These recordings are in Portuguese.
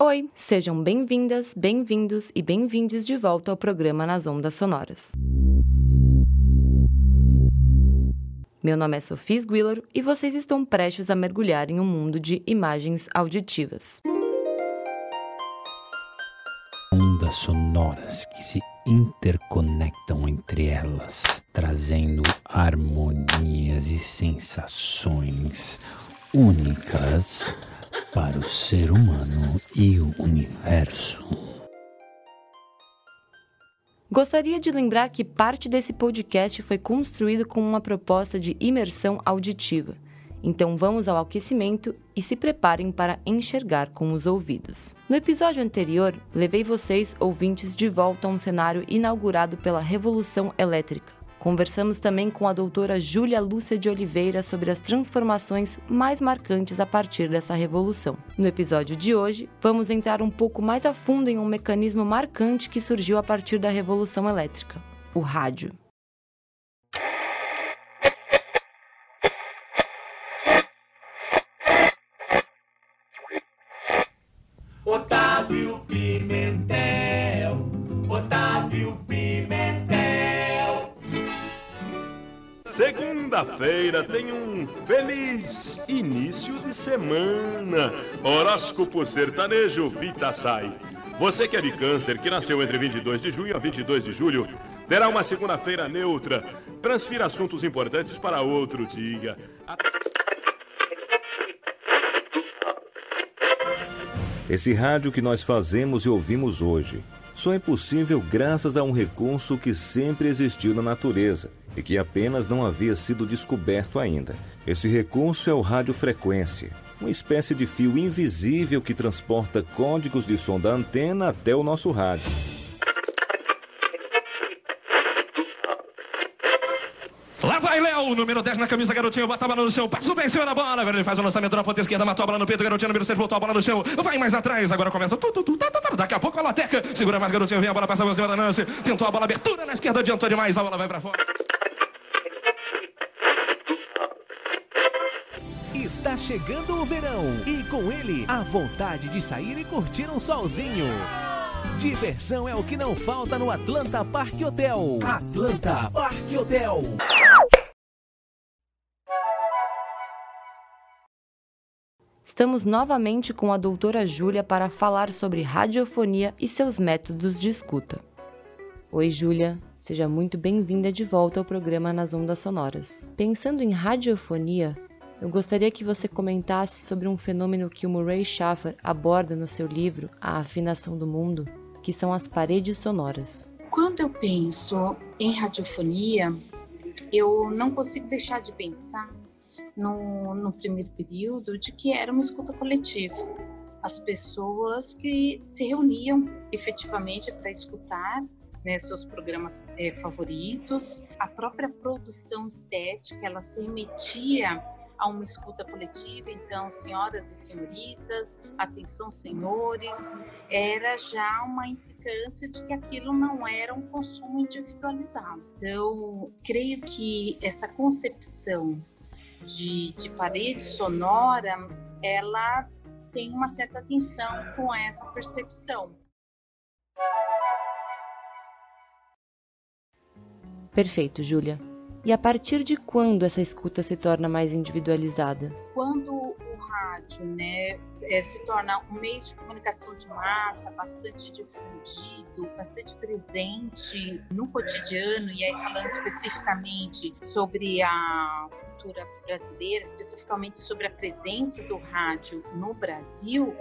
Oi, sejam bem-vindas, bem-vindos e bem-vindes de volta ao programa Nas Ondas Sonoras. Meu nome é Sofia Sguiller e vocês estão prestes a mergulhar em um mundo de imagens auditivas. Ondas sonoras que se interconectam entre elas, trazendo harmonias e sensações únicas para o ser humano e o universo. Gostaria de lembrar que parte desse podcast foi construído com uma proposta de imersão auditiva. Então vamos ao aquecimento e se preparem para enxergar com os ouvidos. No episódio anterior, levei vocês, ouvintes, de volta a um cenário inaugurado pela Revolução Elétrica. Conversamos também com a doutora Júlia Lúcia de Oliveira sobre as transformações mais marcantes a partir dessa revolução. No episódio de hoje, vamos entrar um pouco mais a fundo em um mecanismo marcante que surgiu a partir da Revolução Elétrica: o rádio. Otávio Pimentel, Segunda-feira tem um feliz início de semana. Horóscopo sertanejo Vita Sai. Você que é de câncer, que nasceu entre 22 de junho a 22 de julho, terá uma segunda-feira neutra. Transfira assuntos importantes para outro dia. Esse rádio que nós fazemos e ouvimos hoje só é possível graças a um recurso que sempre existiu na natureza e que apenas não havia sido descoberto ainda. Esse recurso é o radiofrequência, uma espécie de fio invisível que transporta códigos de som da antena até o nosso rádio. Lá vai Léo, número 10 na camisa, garotinho, bota a bola no chão, passa pé em cima da bola, agora ele faz o lançamento na ponta esquerda, matou a bola no peito, garotinho, número 6, voltou a bola no chão, vai mais atrás, agora começa, tu, tu, tu, tá, tá, tá, daqui a pouco a lateca, segura mais, garotinho, vem a bola, passa por cima da Nancy, tentou a bola, abertura na esquerda, adiantou demais, a bola vai pra fora. Está chegando o verão e com ele a vontade de sair e curtir um solzinho. Diversão é o que não falta no Atlanta Park Hotel. Atlanta Park Hotel. Estamos novamente com a doutora Júlia para falar sobre radiofonia e seus métodos de escuta. Oi, Júlia. Seja muito bem-vinda de volta ao programa Nas Ondas Sonoras. Pensando em radiofonia, eu gostaria que você comentasse sobre um fenômeno que o Murray Schafer aborda no seu livro A Afinação do Mundo, que são as paredes sonoras. Quando eu penso em radiofonia, eu não consigo deixar de pensar no, no primeiro período de que era uma escuta coletiva. As pessoas que se reuniam efetivamente para escutar né, seus programas é, favoritos, a própria produção estética, ela se remetia a uma escuta coletiva, então, senhoras e senhoritas, atenção, senhores, era já uma implicância de que aquilo não era um consumo individualizado. Então, creio que essa concepção de, de parede sonora, ela tem uma certa atenção com essa percepção. Perfeito, Júlia. E a partir de quando essa escuta se torna mais individualizada? Quando o rádio né, é, se torna um meio de comunicação de massa bastante difundido, bastante presente no cotidiano, e aí falando especificamente sobre a cultura brasileira, especificamente sobre a presença do rádio no Brasil,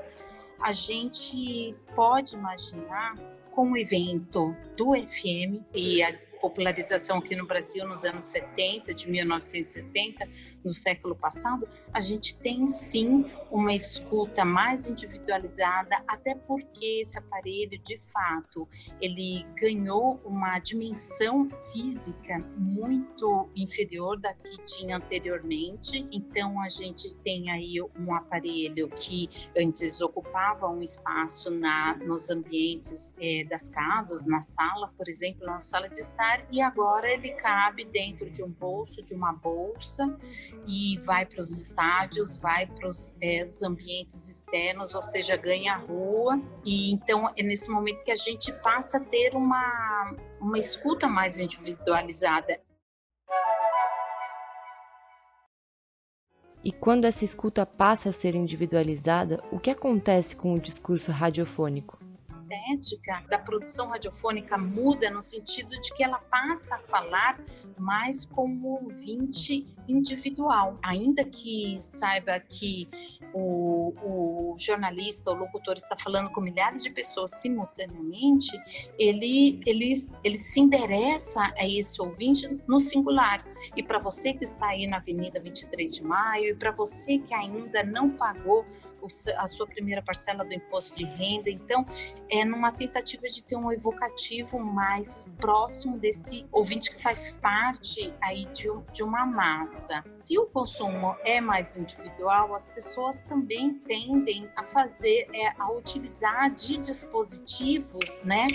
a gente pode imaginar com o evento do FM e a popularização aqui no Brasil nos anos 70, de 1970, no século passado, a gente tem sim uma escuta mais individualizada, até porque esse aparelho, de fato, ele ganhou uma dimensão física muito inferior da que tinha anteriormente. Então a gente tem aí um aparelho que antes ocupava um espaço na nos ambientes é, das casas, na sala, por exemplo, na sala de estar celular e agora ele cabe dentro de um bolso, de uma bolsa e vai para os estádios, vai para os é, ambientes externos, ou seja, ganha rua. E então é nesse momento que a gente passa a ter uma, uma escuta mais individualizada. E quando essa escuta passa a ser individualizada, o que acontece com o discurso radiofônico? Estética da produção radiofônica muda no sentido de que ela passa a falar mais como ouvinte individual. Ainda que saiba que o, o jornalista, o locutor está falando com milhares de pessoas simultaneamente, ele, ele, ele se endereça a esse ouvinte no singular. E para você que está aí na Avenida 23 de Maio, e para você que ainda não pagou a sua primeira parcela do imposto de renda, então é numa tentativa de ter um evocativo mais próximo desse ouvinte que faz parte aí de, de uma massa. Se o consumo é mais individual, as pessoas também tendem a fazer, é, a utilizar de dispositivos, né,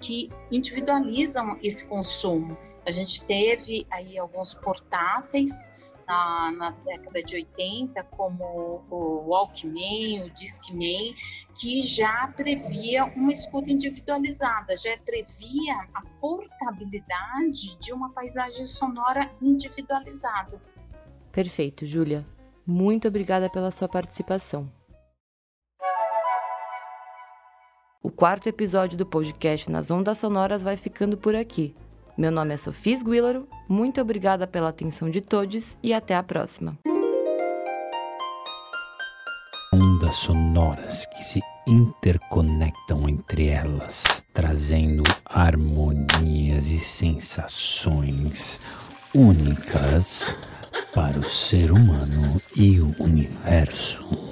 que individualizam esse consumo. A gente teve aí alguns portáteis na, na, década de 80, como o Walkman, o Discman, que já previa uma escuta individualizada, já previa a portabilidade de uma paisagem sonora individualizada. Perfeito, Júlia. Muito obrigada pela sua participação. O quarto episódio do podcast Nas Ondas Sonoras vai ficando por aqui. Meu nome é Sofia Guilaro, muito obrigada pela atenção de todos e até a próxima. Ondas sonoras que se interconectam entre elas, trazendo harmonias e sensações únicas para o ser humano e o universo.